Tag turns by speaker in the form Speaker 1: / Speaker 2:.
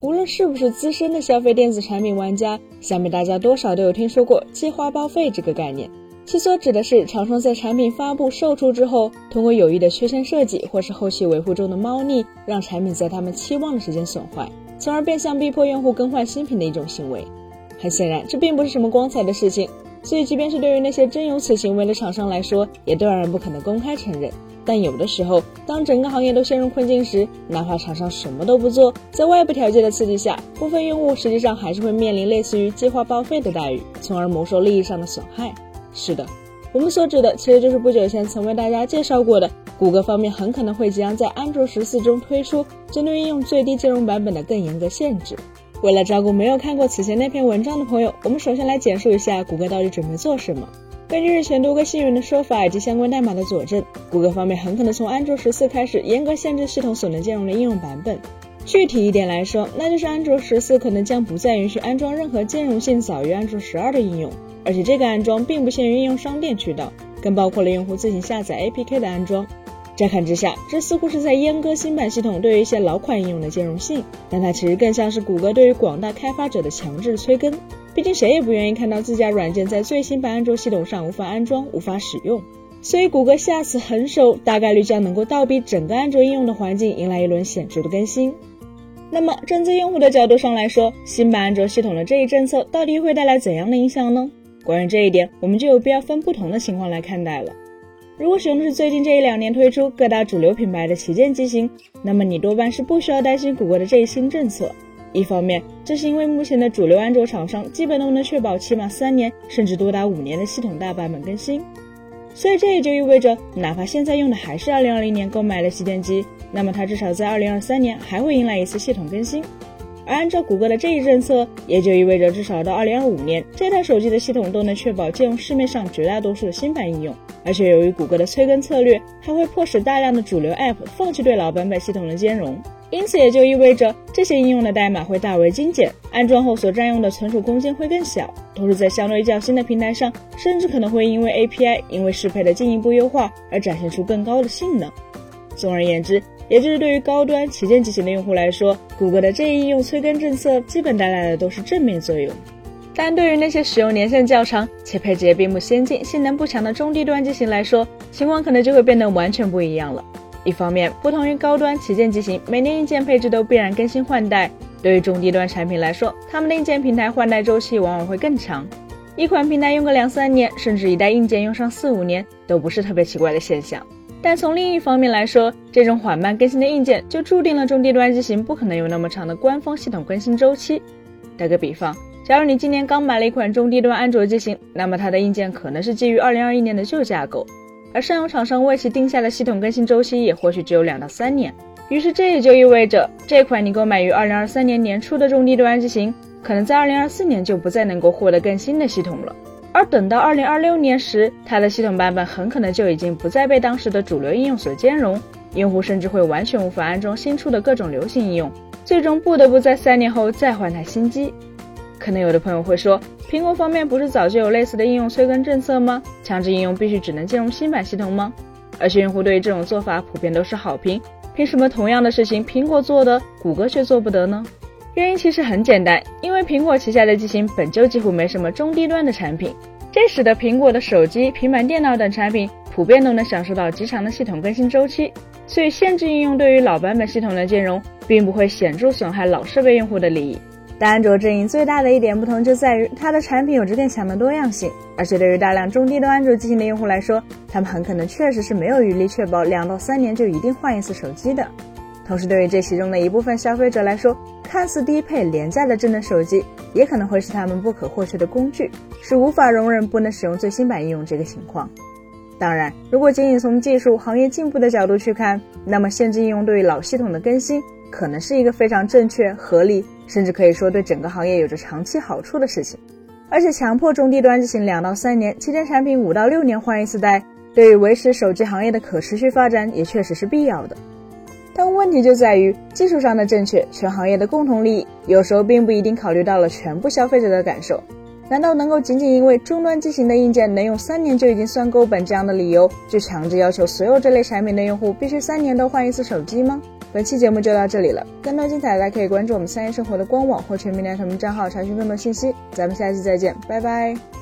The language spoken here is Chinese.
Speaker 1: 无论是不是资深的消费电子产品玩家，想必大家多少都有听说过计划报废这个概念。其所指的是厂商在产品发布售出之后，通过有意的缺陷设计或是后期维护中的猫腻，让产品在他们期望的时间损坏，从而变相逼迫用户更换新品的一种行为。很显然，这并不是什么光彩的事情。所以，即便是对于那些真有此行为的厂商来说，也断然不可能公开承认。但有的时候，当整个行业都陷入困境时，哪怕厂商什么都不做，在外部条件的刺激下，部分用户实际上还是会面临类似于计划报废的待遇，从而蒙受利益上的损害。是的，我们所指的其实就是不久前曾为大家介绍过的，谷歌方面很可能会将在安卓十四中推出针对应用最低兼容版本的更严格限制。为了照顾没有看过此前那篇文章的朋友，我们首先来简述一下谷歌到底准备做什么。根据日前多个新闻的说法以及相关代码的佐证，谷歌方面很可能从安卓十四开始严格限制系统所能兼容的应用版本。具体一点来说，那就是安卓十四可能将不再允许安装任何兼容性早于安卓十二的应用，而且这个安装并不限于应用商店渠道，更包括了用户自行下载 APK 的安装。乍看之下，这似乎是在阉割新版系统对于一些老款应用的兼容性，但它其实更像是谷歌对于广大开发者的强制催更。毕竟谁也不愿意看到自家软件在最新版安卓系统上无法安装、无法使用，所以谷歌下次狠手大概率将能够倒逼整个安卓应用的环境迎来一轮显著的更新。那么站在用户的角度上来说，新版安卓系统的这一政策到底会带来怎样的影响呢？关于这一点，我们就有必要分不同的情况来看待了。如果使用的是最近这一两年推出各大主流品牌的旗舰机型，那么你多半是不需要担心谷歌的这一新政策。一方面，这是因为目前的主流安卓厂商基本都能确保起码三年，甚至多达五年的系统大版本更新，所以这也就意味着，哪怕现在用的还是2020年购买的旗舰机，那么它至少在2023年还会迎来一次系统更新。而按照谷歌的这一政策，也就意味着至少到2025年，这台手机的系统都能确保兼容市面上绝大多数的新版应用。而且由于谷歌的催更策略，还会迫使大量的主流 App 放弃对老版本系统的兼容。因此也就意味着这些应用的代码会大为精简，安装后所占用的存储空间会更小，同时在相对较新的平台上，甚至可能会因为 API 因为适配的进一步优化而展现出更高的性能。总而言之，也就是对于高端旗舰机型的用户来说，谷歌的这一应用催更政策基本带来的都是正面作用。但对于那些使用年限较长且配置也并不先进、性能不强的中低端机型来说，情况可能就会变得完全不一样了。一方面，不同于高端旗舰机型，每年硬件配置都必然更新换代。对于中低端产品来说，他们的硬件平台换代周期往往会更长，一款平台用个两三年，甚至一代硬件用上四五年，都不是特别奇怪的现象。但从另一方面来说，这种缓慢更新的硬件就注定了中低端机型不可能有那么长的官方系统更新周期。打个比方，假如你今年刚买了一款中低端安卓机型，那么它的硬件可能是基于二零二一年的旧架构。而上游厂商为其定下的系统更新周期也或许只有两到三年，于是这也就意味着这款你购买于二零二三年年初的中低端机型，可能在二零二四年就不再能够获得更新的系统了。而等到二零二六年时，它的系统版本很可能就已经不再被当时的主流应用所兼容，用户甚至会完全无法安装新出的各种流行应用，最终不得不在三年后再换台新机。可能有的朋友会说，苹果方面不是早就有类似的应用催更政策吗？强制应用必须只能兼容新版系统吗？而且用户对于这种做法普遍都是好评，凭什么同样的事情苹果做的，谷歌却做不得呢？原因其实很简单，因为苹果旗下的机型本就几乎没什么中低端的产品，这使得苹果的手机、平板电脑等产品普遍都能享受到极长的系统更新周期，所以限制应用对于老版本系统的兼容，并不会显著损害老设备用户的利益。但安卓阵营最大的一点不同就在于，它的产品有着更强的多样性，而且对于大量中低端安卓机型的用户来说，他们很可能确实是没有余力确保两到三年就一定换一次手机的。同时，对于这其中的一部分消费者来说，看似低配廉价的智能手机，也可能会是他们不可或缺的工具，是无法容忍不能使用最新版应用这个情况。当然，如果仅仅从技术行业进步的角度去看，那么限制应用对于老系统的更新，可能是一个非常正确、合理。甚至可以说对整个行业有着长期好处的事情，而且强迫中低端机型两到三年，旗舰产品五到六年换一次代，对于维持手机行业的可持续发展也确实是必要的。但问题就在于技术上的正确，全行业的共同利益，有时候并不一定考虑到了全部消费者的感受。难道能够仅仅因为终端机型的硬件能用三年就已经算够本这样的理由，就强制要求所有这类产品的用户必须三年都换一次手机吗？本期节目就到这里了，更多精彩大家可以关注我们三叶生活的官网或全民联同账号查询更多信息。咱们下期再见，拜拜。